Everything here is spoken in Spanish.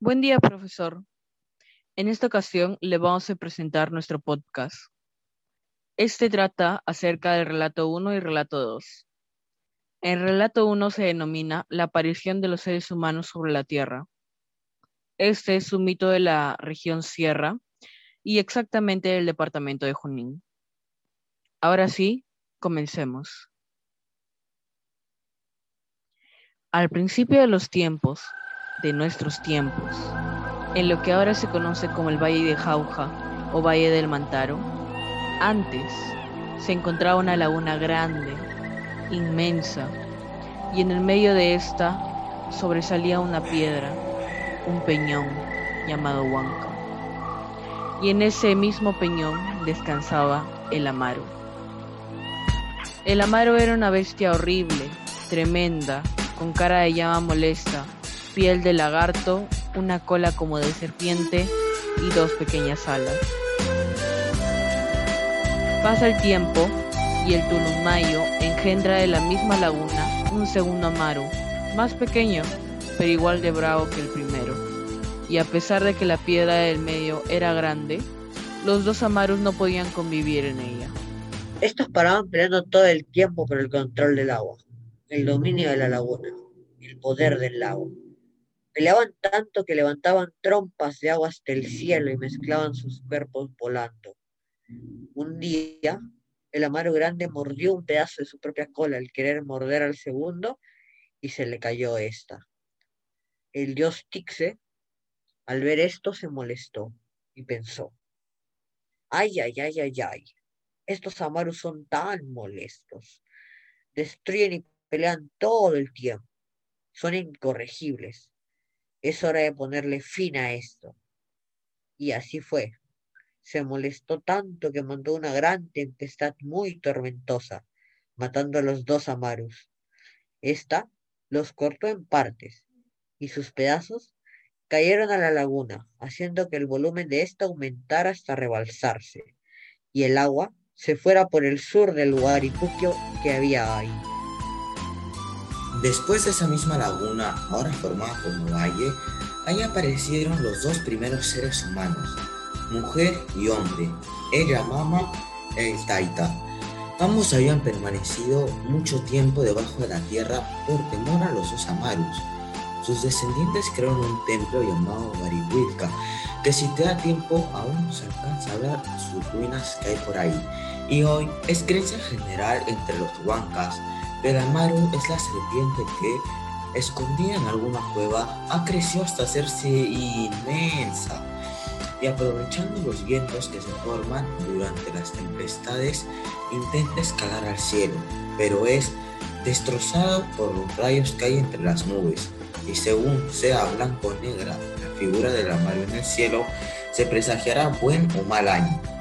Buen día, profesor. En esta ocasión le vamos a presentar nuestro podcast. Este trata acerca del relato 1 y relato 2. En relato 1 se denomina la aparición de los seres humanos sobre la Tierra. Este es un mito de la región Sierra y exactamente del departamento de Junín. Ahora sí, comencemos. Al principio de los tiempos, de nuestros tiempos, en lo que ahora se conoce como el Valle de Jauja o Valle del Mantaro, antes se encontraba una laguna grande, inmensa, y en el medio de esta sobresalía una piedra, un peñón llamado Huanca. Y en ese mismo peñón descansaba el Amaro. El Amaro era una bestia horrible, tremenda, con cara de llama molesta, piel de lagarto, una cola como de serpiente y dos pequeñas alas. Pasa el tiempo y el Tulumayo engendra de la misma laguna un segundo Amaru, más pequeño, pero igual de bravo que el primero. Y a pesar de que la piedra del medio era grande, los dos Amarus no podían convivir en ella. Estos paraban peleando todo el tiempo por el control del agua, el dominio de la laguna, el poder del lago. Peleaban tanto que levantaban trompas de agua hasta el cielo y mezclaban sus cuerpos volando. Un día, el amaro grande mordió un pedazo de su propia cola al querer morder al segundo y se le cayó esta. El dios Tixe, al ver esto, se molestó y pensó, ay, ay, ay, ay, ay, estos amarus son tan molestos. Destruyen y pelean todo el tiempo. Son incorregibles. Es hora de ponerle fin a esto. Y así fue. Se molestó tanto que mandó una gran tempestad muy tormentosa, matando a los dos amarus. Esta los cortó en partes, y sus pedazos cayeron a la laguna, haciendo que el volumen de ésta aumentara hasta rebalsarse, y el agua se fuera por el sur del lugar que había ahí. Después de esa misma laguna, ahora formada como valle, ahí aparecieron los dos primeros seres humanos, mujer y hombre, ella Mama el Taita. Ambos habían permanecido mucho tiempo debajo de la tierra por temor a los dos Amarus. Sus descendientes crearon un templo llamado Barihuilka, que si te da tiempo aún se alcanza a ver sus ruinas que hay por ahí. Y hoy es creencia general entre los huancas el Amaru es la serpiente que, escondida en alguna cueva, ha crecido hasta hacerse inmensa. Y aprovechando los vientos que se forman durante las tempestades, intenta escalar al cielo, pero es destrozado por los rayos que hay entre las nubes. Y según sea blanco o negra la figura del Amaru en el cielo, se presagiará buen o mal año